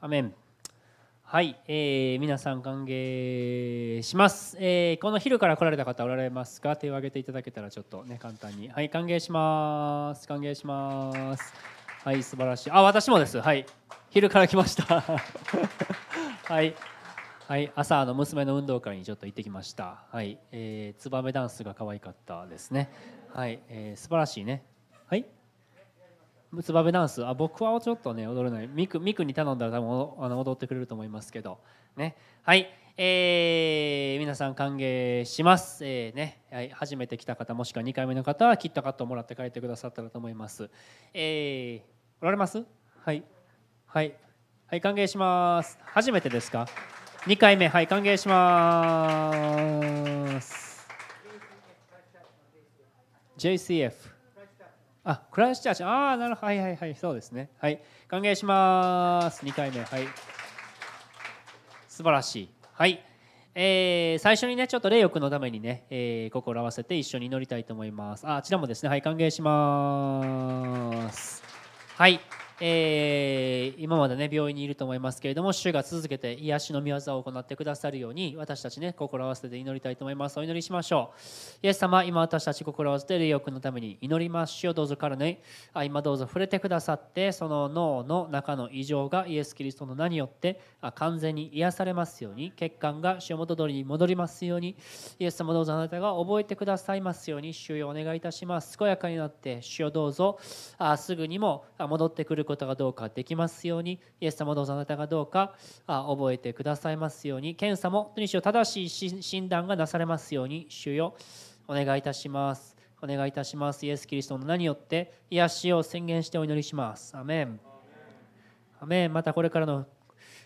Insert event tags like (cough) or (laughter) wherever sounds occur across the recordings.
アメン。はい、えー、皆さん歓迎します、えー、この昼から来られた方おられますか手を挙げていただけたらちょっとね簡単に。はい歓迎します。歓迎します。はい素晴らしい。あ私もです。はい昼から来ました。(laughs) はいはい朝の娘の運動会にちょっと行ってきました。はい、えー、ツバメダンスが可愛かったですね。はい、えー、素晴らしいね。はい。ツバメダンス。あ僕はちょっとね踊れない。ミクミクに頼んだら多分あの踊ってくれると思いますけど。ね。はい。えー、皆さん歓迎します、えーね。はい、初めて来た方もしくは2回目の方はキットカットをもらって帰ってくださったらと思います。えー、おられます？はい。はい。はい歓迎します。初めてですか？2回目。はい歓迎します。JCF あ、クライスチャーチ。ああ、なるほど。はいはいはい。そうですね。はい。歓迎します。2回目。はい。素晴らしい。はい。えー、最初にね、ちょっと霊欲のためにね、えー、心合わせて一緒に祈りたいと思います。あ、あちらもですね。はい。歓迎します。はい。えー、今までね病院にいると思いますけれども主が続けて癒しの御業を行ってくださるように私たちね心合わせて祈りたいと思います。お祈りしましょう。イエス様今私たち心合わせて霊欲のために祈りますしをどうぞ彼にあ今どうぞ触れてくださってその脳の中の異常がイエス・キリストの名によって完全に癒されますように血管が主元通りに戻りますようにイエス様どうぞあなたが覚えてくださいますように主よお願いいたします。健やかになって主よどうぞあすぐにも戻ってくることがどうかできますようにイエス様どうぞあなたがどうか覚えてくださいますように検査も主よ正しい診断がなされますように主よお願いいたします。お願いいたします。イエス・キリストの名によって癒しを宣言してお祈りします。アメン。アメン。またこれからの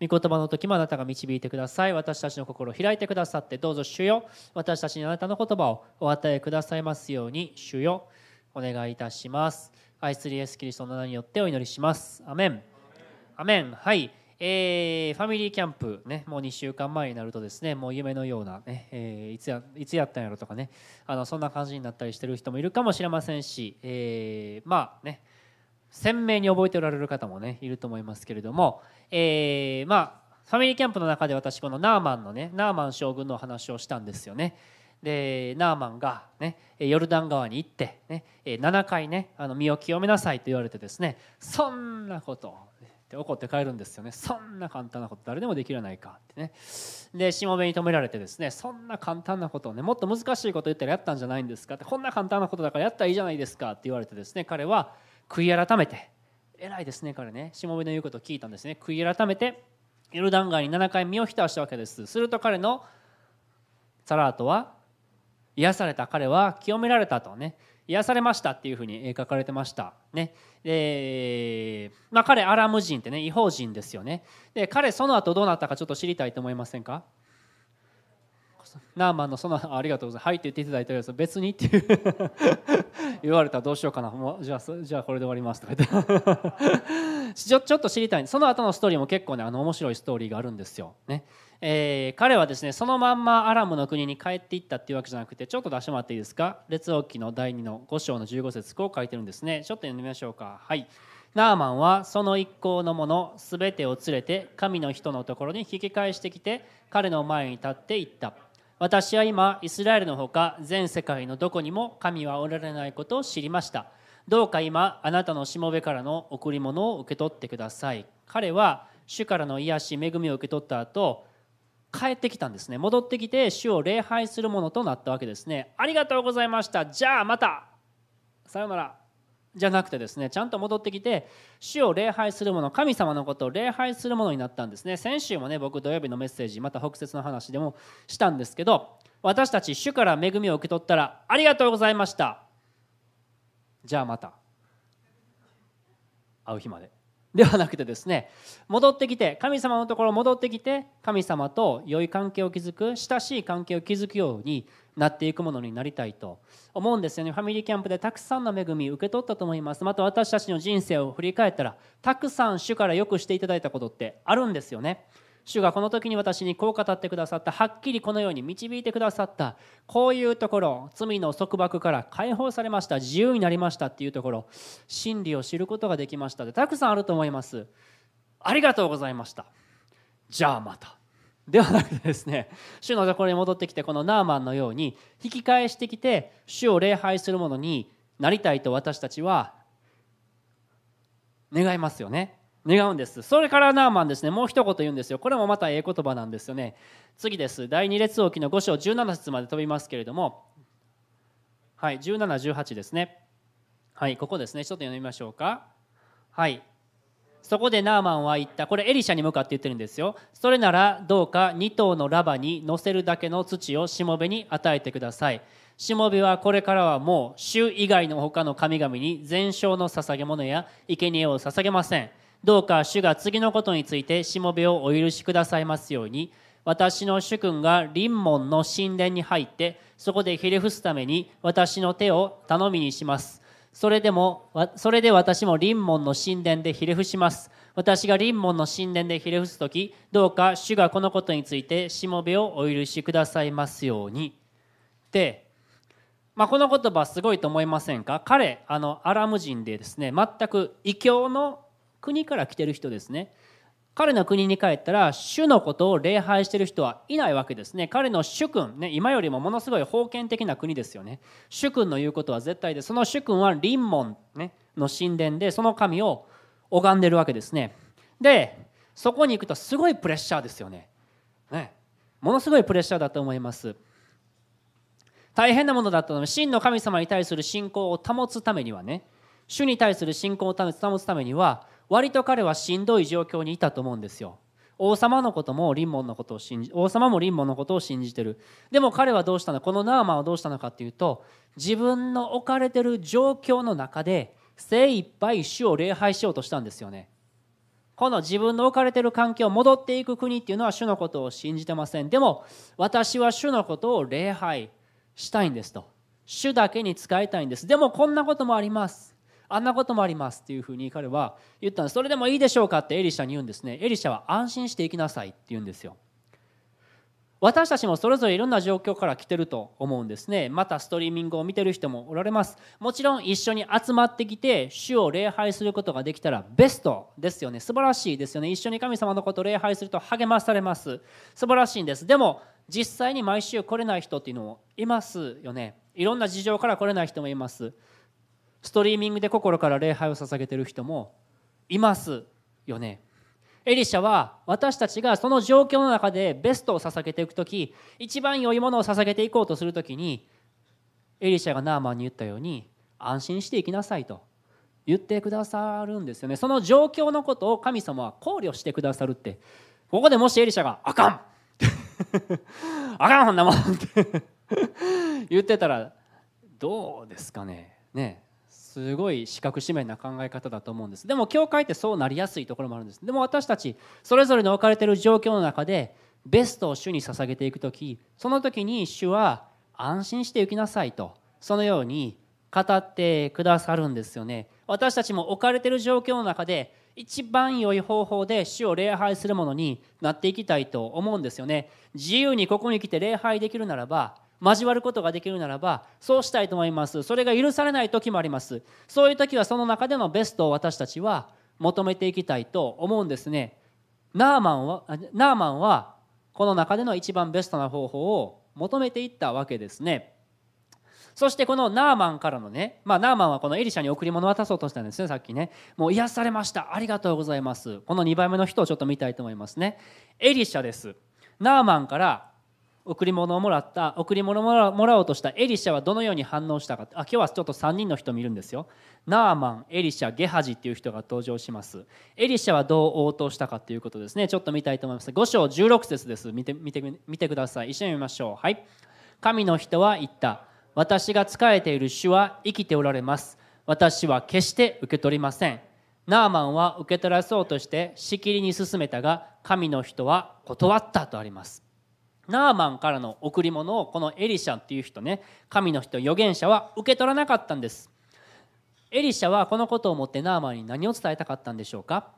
御言葉の時もあなたが導いてください。私たちの心を開いてくださってどうぞ主よ私たちにあなたの言葉をお与えくださいますように主よお願いいたします。愛するイエス・キリストの名によってお祈りします。アメン。アメン。はい。えー、ファミリーキャンプ、ね、もう2週間前になるとですねもう夢のようなね、えー、いつやいつやったんやろとかねあのそんな感じになったりしてる人もいるかもしれませんし、えー、まあね鮮明に覚えておられる方もねいると思いますけれども、えー、まあファミリーキャンプの中で私このナーマンのねナーマン将軍の話をしたんですよね。でナーマンが、ね、ヨルダン川に行って、ね、7回ねあの身を清めなさいと言われてですねそんなことって怒って帰るんですよね。そんな簡単なこと誰でもできるじゃないかってね。でしもべに止められてですねそんな簡単なことをねもっと難しいこと言ったらやったんじゃないんですかってこんな簡単なことだからやったらいいじゃないですかって言われてですね彼は悔い改めて偉いですね彼ね。しもべの言うことを聞いたんですね。悔い改めてヨルダン川に7回身を浸したわけです。すると彼のサラートは癒された彼は清められたとね癒されましたっていうふうに書かれてました。ね。で、まあ、彼アラム人ってね違法人ですよね。で彼その後どうなったかちょっと知りたいと思いませんか？ナーマンのそのありがとうございます。はいって言っていただいてるやつ別にっていう。(laughs) 言われたらどうしようかな。もうじゃあじゃあこれで終わりますとか言って。ちょっと知りたい。その後のストーリーも結構ねあの面白いストーリーがあるんですよ、ね。えー、彼はですねそのまんまアラムの国に帰っていったっていうわけじゃなくてちょっと出してもらっていいですか？列王記の第2の5章の15節こう書いてるんです。ねちょっと読んでみましょうか。はい。ナーマンはその一行の者すべてを連れて神の人のところに引き返してきて彼の前に立っていった。私は今イスラエルのほか全世界のどこにも神はおられないことを知りました。どうか今あなたのしもべからの贈り物を受け取ってください。彼は主からの癒し恵みを受け取った後帰ってきたんですね。戻ってきて主を礼拝するものとなったわけですね。ありがとうございました。じゃあまた。さよなら。じゃなくてですねちゃんと戻ってきて主を礼拝するもの神様のことを礼拝するものになったんですね。先週もね僕土曜日のメッセージまた北節の話でもしたんですけど私たち主から恵みを受け取ったらありがとうございました。じゃあまた。会う日まで。ではなくてですね戻ってきて神様のところ戻ってきて神様と良い関係を築く親しい関係を築くようになっていくものになりたいと思うんですよね。ファミリーキャンプでたくさんの恵み受け取ったと思います。また私たちの人生を振り返ったらたくさん主からよくしていただいたことってあるんですよね。主がこの時に私にこう語ってくださった。はっきりこのように導いてくださった。こういうところ罪の束縛から解放されました。自由になりましたっていうところ真理を知ることができましたでたくさんあると思います。ありがとうございました。じゃあまた。ではなくてですね主のところに戻ってきてこのナーマンのように引き返してきて主を礼拝するものになりたいと私たちは願いますよね。願うんです。それからナーマンですね。もう一言言うんですよ。これもまたええ言葉なんですよね。次です。第二列王記の5章17節まで飛びますけれども。はい1718ですね。はいここですね。ちょっと読みましょうか。はい。そこでナーマンは言った。これエリシャに向かって言ってるんですよ。それならどうか2頭のラバに乗せるだけの土をしもべに与えてください。しもべはこれからはもう主以外の他の神々に全焼の捧げ物や生贄を捧げません。どうか主が次のことについてしもべをお許しくださいますように。私の主君が臨門の神殿に入ってそこでひれ伏すために私の手を頼みにします。それでもそれで私も臨門の神殿でひれ伏します。私が臨門の神殿でひれ伏す時どうか主がこのことについてしもべをお許しくださいますように。で、まあ、この言葉すごいと思いませんか？彼あのアラム人でですね全く異教の国から来てる人ですね。彼の国に帰ったら主のことを礼拝してる人はいないわけですね。彼の主君ね今よりもものすごい封建的な国ですよね。主君の言うことは絶対でその主君は臨門、ね、の神殿でその神を拝んでるわけですね。でそこに行くとすごいプレッシャーですよね。ね。ものすごいプレッシャーだと思います。大変なものだったので真の神様に対する信仰を保つためにはね主に対する信仰を保つためには割と彼はしんどい状況にいたと思うんですよ。王様のことも臨門のことを信じ王様も臨門のことを信じてる。でも彼はどうしたの？このナーマンはどうしたのかっていうと自分の置かれてる状況の中で精一杯主を礼拝しようとしたんですよね。この自分の置かれてる環境戻っていく国っていうのは主のことを信じてません。でも私は主のことを礼拝したいんですと。主だけに使いたいんです。でもこんなこともあります。あんなこともありますっていうふうに彼は言ったんです。それでもいいでしょうかってエリシャに言うんですね。エリシャは安心していきなさいって言うんですよ。私たちもそれぞれいろんな状況から来てると思うんですね。またストリーミングを見てる人もおられます。もちろん一緒に集まってきて主を礼拝することができたらベストですよね。素晴らしいですよね。一緒に神様のことを礼拝すると励まされます。素晴らしいんです。でも実際に毎週来れない人っていうのもいますよね。いろんな事情から来れない人もいます。ストリーミングで心から礼拝を捧げてる人もいますよね。エリシャは私たちがその状況の中でベストを捧げていく時一番良いものを捧げていこうとする時にエリシャがナーマンに言ったように安心していきなさいと言ってくださるんですよね。その状況のことを神様は考慮してくださるって。ここでもしエリシャが「あかん! (laughs)」あかんほんなもんって。言ってたらどうですかね。ねすごい四角四面な考え方だと思うんです。でも教会ってそうなりやすいところもあるんです。でも私たちそれぞれの置かれている状況の中でベストを主に捧げていく時その時に主は安心して行きなさいとそのように語ってくださるんですよね。私たちも置かれている状況の中で一番良い方法で主を礼拝するものになっていきたいと思うんですよね。自由にここに来て礼拝できるならば交わることができるならばそうしたいと思います。それが許されない時もあります。そういう時はその中でのベストを私たちは求めていきたいと思うんですね。ナーマンはナーマンはこの中での一番ベストな方法を求めていったわけですね。そしてこのナーマンからのね、まあ、ナーマンはこのエリシャに贈り物を渡そうとしたんですねさっきね。もう癒されました。ありがとうございます。この2番目の人をちょっと見たいと思いますね。エリシャです。ナーマンから贈り物をもらった贈り物をもらおうとしたエリシャはどのように反応したか。あ今日はちょっと3人の人見るんですよ。ナーマンエリシャゲハジっていう人が登場します。エリシャはどう応答したかということですね。ちょっと見たいと思います。5章16節です。見て見て見てください。一緒に見ましょう。はい。神の人は言った。私が仕えている主は生きておられます。私は決して受け取りません。ナーマンは受け取らそうとしてしきりに進めたが神の人は断ったとあります。ナーマンからの贈り物をこのエリシャっていう人ね神の人預言者は受け取らなかったんです。エリシャはこのことをもってナーマンに何を伝えたかったんでしょうか？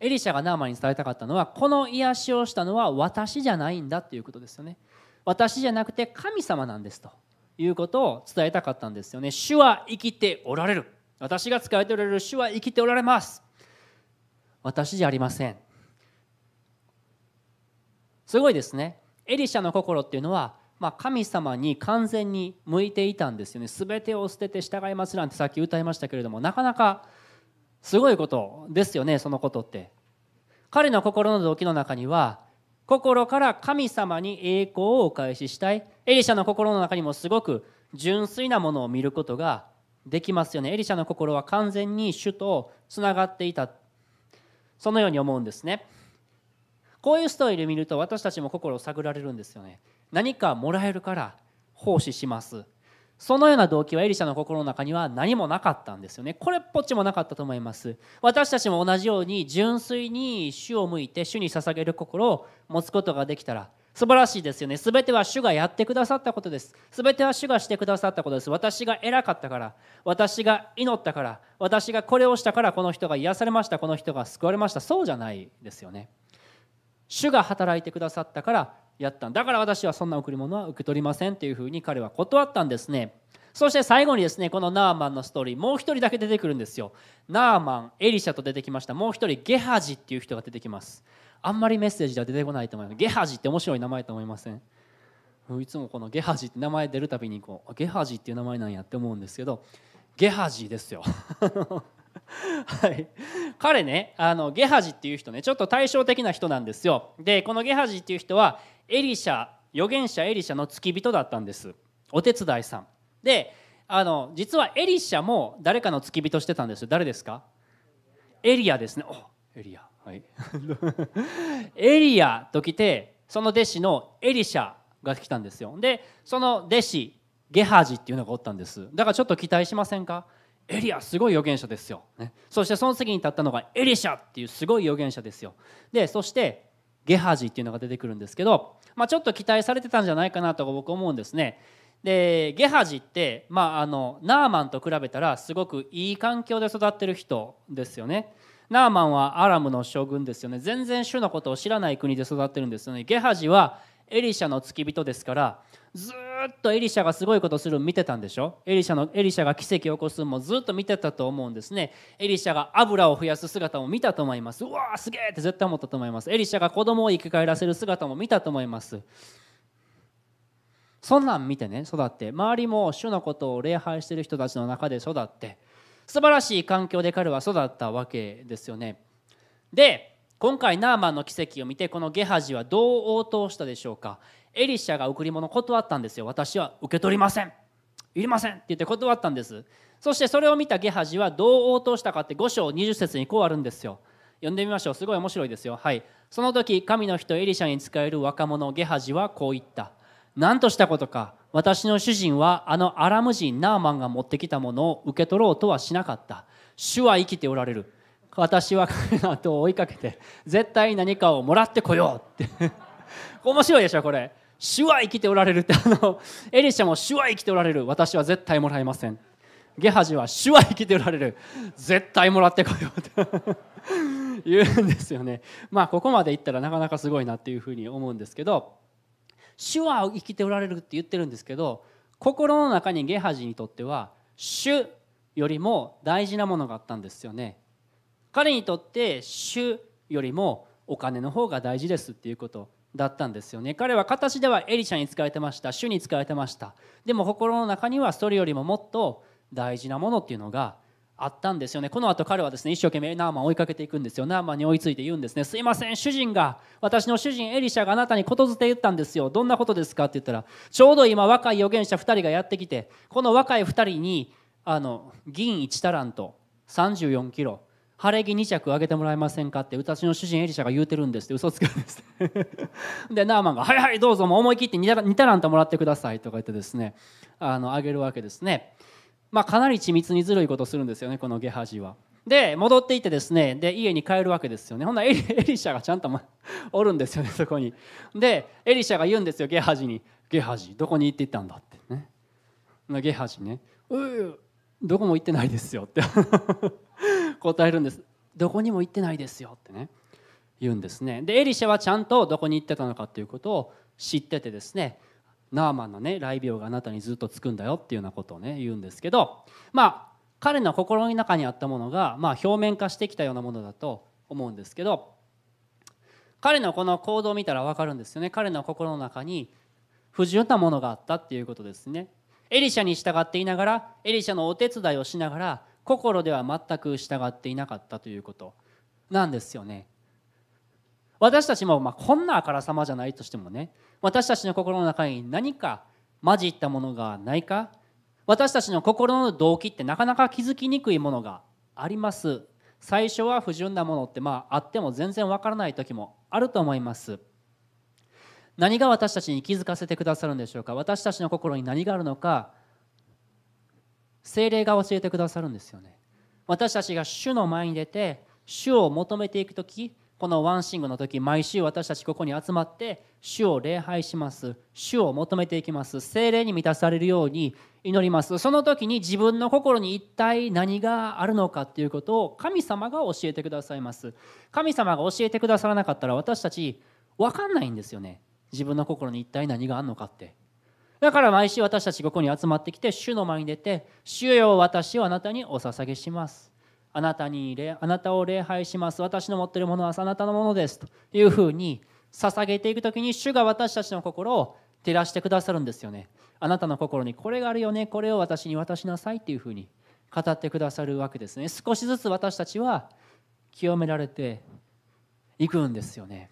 エリシャがナーマンに伝えたかったのはこの癒しをしたのは私じゃないんだということですよね。私じゃなくて神様なんですということを伝えたかったんですよね。主は生きておられる。私が使えておられる主は生きておられます。私じゃありません。すごいですね。エリシャの心っていうのは、まあ、神様に完全に向いていたんですよね。全てを捨てて従いますなんてさっき歌いましたけれどもなかなかすごいことですよねそのことって。彼の心の動機の中には心から神様に栄光をお返ししたい。エリシャの心の中にもすごく純粋なものを見ることができますよね。エリシャの心は完全に主とつながっていた。そのように思うんですね。こういうストーリーで見ると私たちも心を探られるんですよね。何かもらえるから奉仕します。そのような動機はエリシャの心の中には何もなかったんですよね。これっぽっちもなかったと思います。私たちも同じように純粋に主を向いて主に捧げる心を持つことができたら素晴らしいですよね。全ては主がやってくださったことです。全ては主がしてくださったことです。私が偉かったから私が祈ったから私がこれをしたからこの人が癒されましたこの人が救われました。そうじゃないですよね。主が働いてくださったからやっただ。から私はそんな贈り物は受け取りませんというふうに彼は断ったんですね。そして最後にですねこのナーマンのストーリーもう一人だけ出てくるんですよ。ナーマンエリシャと出てきました。もう一人ゲハジっていう人が出てきます。あんまりメッセージでは出てこないと思います。ゲハジって面白い名前と思いません？いつもこのゲハジって名前出るたびにこうゲハジっていう名前なんやって思うんですけどゲハジですよ。はい、彼ねあのゲハジっていう人ねちょっと対照的な人なんですよ。でこのゲハジっていう人はエリシャ預言者エリシャの付き人だったんです。お手伝いさん。であの実はエリシャも誰かの付き人してたんです。誰ですか？エリアですね。おエリア。はい。(laughs) エリアと来てその弟子のエリシャが来たんですよ。でその弟子ゲハジっていうのがおったんです。だからちょっと期待しませんか？エリアすごい預言者ですよ、ね、そしてその次に立ったのがエリシャっていうすごい預言者ですよ。でそしてゲハジっていうのが出てくるんですけど、まあ、ちょっと期待されてたんじゃないかなと僕思うんですね。でゲハジって、まあ、あのナーマンと比べたらすごくいい環境で育ってる人ですよね。ナーマンはアラムの将軍ですよね。全然主のことを知らない国で育ってるんですよね。ゲハジはエリシャの付き人ですからずっとエリシャがすごいことするの見てたんでしょ？エリシャのエリシャが奇跡を起こすのもずっと見てたと思うんですね。エリシャが油を増やす姿も見たと思います。うわーすげえって絶対思ったと思います。エリシャが子供を生き返らせる姿も見たと思います。そんなん見てね育って。周りも主のことを礼拝してる人たちの中で育って。素晴らしい環境で彼は育ったわけですよね。で今回ナーマンの奇跡を見てこのゲハジはどう応答したでしょうか？エリシャが贈り物断ったんですよ。私は受け取りません。いりません。って言って断ったんです。そしてそれを見たゲハジはどう応答したかって5章20節にこうあるんですよ。読んでみましょう。すごい面白いですよ。はい。その時神の人エリシャに仕える若者ゲハジはこう言った。何としたことか。私の主人はあのアラム人ナーマンが持ってきたものを受け取ろうとはしなかった。主は生きておられる。私は彼の後を追いかけて絶対何かをもらってこようって。(laughs) 面白いでしょこれ。主は生きておられるってあのエリシャも主は生きておられる。私は絶対もらえません。ゲハジは主は生きておられる。絶対もらってこようって言うんですよね。まあここまで言ったらなかなかすごいなっていうふうに思うんですけど主は生きておられるって言ってるんですけど心の中にゲハジにとっては主よりも大事なものがあったんですよね。彼にとって主よりもお金の方が大事ですっていうこと。だったんですよね。彼は形ではエリシャに使えてました。主に使えてました。でも心の中にはそれよりももっと大事なものっていうのがあったんですよね。この後彼はですね一生懸命ナーマンを追いかけていくんですよ。ナーマンに追いついて言うんですね。すいません主人が。私の主人エリシャがあなたにことづて言ったんですよ。どんなことですかって言ったらちょうど今若い預言者2人がやってきてこの若い2人にあの銀1タラント。34キロ。晴れ着2着あげてもらえませんか？って私の主人エリシャが言うてるんですって嘘つくんです (laughs) でナーマンが「はいはいどうぞもう思い切って2タラントもらってください」とか言ってですねあのあげるわけですね。まあかなり緻密にずるいことするんですよねこのゲハジは。で戻っていってですねで家に帰るわけですよね。ほんなら (laughs) エリシャがちゃんと (laughs) おるんですよねそこに。でエリシャが言うんですよゲハジに「ゲハジどこに行っていったんだ」ってね。ゲハジね「うどこも行ってないですよ」って。答えるんです。どこにも行ってないですよってね。言うんですね。でエリシャはちゃんとどこに行ってたのかっていうことを知っててですねナーマンのね雷病があなたにずっとつくんだよっていうようなことをね言うんですけどまあ彼の心の中にあったものが、まあ、表面化してきたようなものだと思うんですけど彼のこの行動を見たら分かるんですよね。彼の心の中に不純なものがあったっていうことですね。エリシャに従っていながらエリシャのお手伝いをしながら心では全く従っていなかったということ。なんですよね。私たちもまあこんなあからさまじゃないとしてもね。私たちの心の中に何か混じったものがないか。私たちの心の動機ってなかなか気づきにくいものがあります。最初は不純なものってまああっても全然わからない時もあると思います。何が私たちに気づかせてくださるんでしょうか。私たちの心に何があるのか。精霊が教えてくださるんですよね。私たちが主の前に出て主を求めていく時このワンシングの時毎週私たちここに集まって主を礼拝します。主を求めていきます。精霊に満たされるように祈ります。その時に自分の心に一体何があるのかっていうことを神様が教えてくださいます。神様が教えてくださらなかったら私たち分かんないんですよね。自分の心に一体何があるのかって。だから毎週私たちここに集まってきて主の前に出て主よ私をあなたにお捧げします。あなたにあなたを礼拝します。私の持っているものはあなたのものです。というふうに捧げていく時に主が私たちの心を照らしてくださるんですよね。あなたの心にこれがあるよね。これを私に渡しなさいっていうふうに語ってくださるわけですね。少しずつ私たちは清められていくんですよね。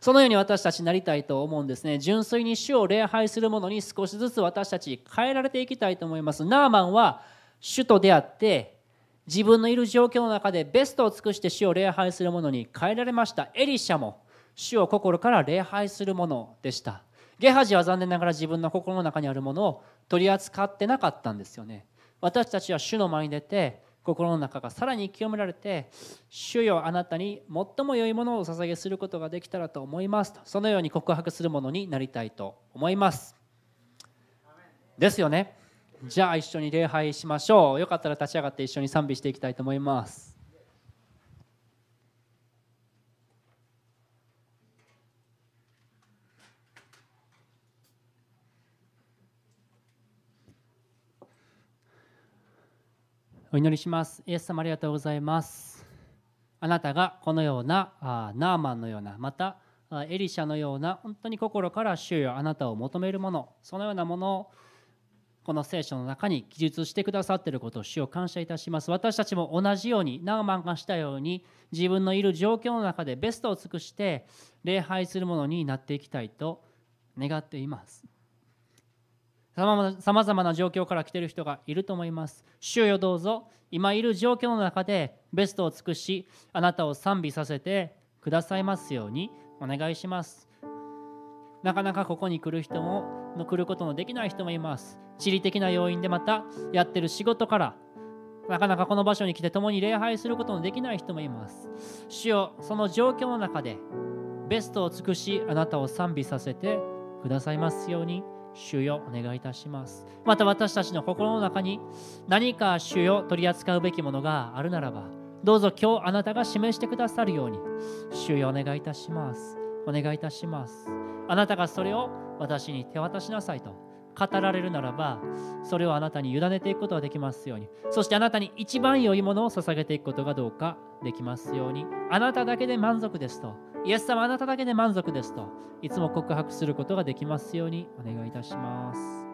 そのように私たちなりたいと思うんですね。純粋に主を礼拝するものに少しずつ私たち変えられていきたいと思います。ナーマンは主と出会って自分のいる状況の中でベストを尽くして主を礼拝するものに変えられました。エリシャも主を心から礼拝するものでした。ゲハジは残念ながら自分の心の中にあるものを取り扱ってなかったんですよね。私たちは主の前に出て心の中がさらに清められて主よあなたに最も良いものをお捧げすることができたらと思いますとそのように告白するものになりたいと思います。ですよね。じゃあ一緒に礼拝しましょう。よかったら立ち上がって一緒に賛美していきたいと思います。お祈りします。イエス様ありがとうございます。あなたがこのようなあナーマンのようなまたエリシャのような本当に心から主よあなたを求めるものそのようなものをこの聖書の中に記述してくださっていることを主を感謝いたします。私たちも同じようにナーマンがしたように自分のいる状況の中でベストを尽くして礼拝するものになっていきたいと願っています。さまざまな状況から来ている人がいると思います。主よどうぞ今いる状況の中でベストを尽くしあなたを賛美させてくださいますようにお願いします。なかなかここに来る人も来ることのできない人もいます。地理的な要因でまたやってる仕事からなかなかこの場所に来て共に礼拝することのできない人もいます。主よその状況の中でベストを尽くしあなたを賛美させてくださいますように主よお願いいたします。また私たちの心の中に何か主よ取り扱うべきものがあるならばどうぞ今日あなたが示してくださるように主よお願いいたします。お願いいたします。あなたがそれを私に手渡しなさいと語られるならばそれをあなたに委ねていくことができますように。そしてあなたに一番良いものを捧げていくことがどうかできますように。あなただけで満足ですとイエス様あなただけで満足ですといつも告白することができますようにお願いいたします。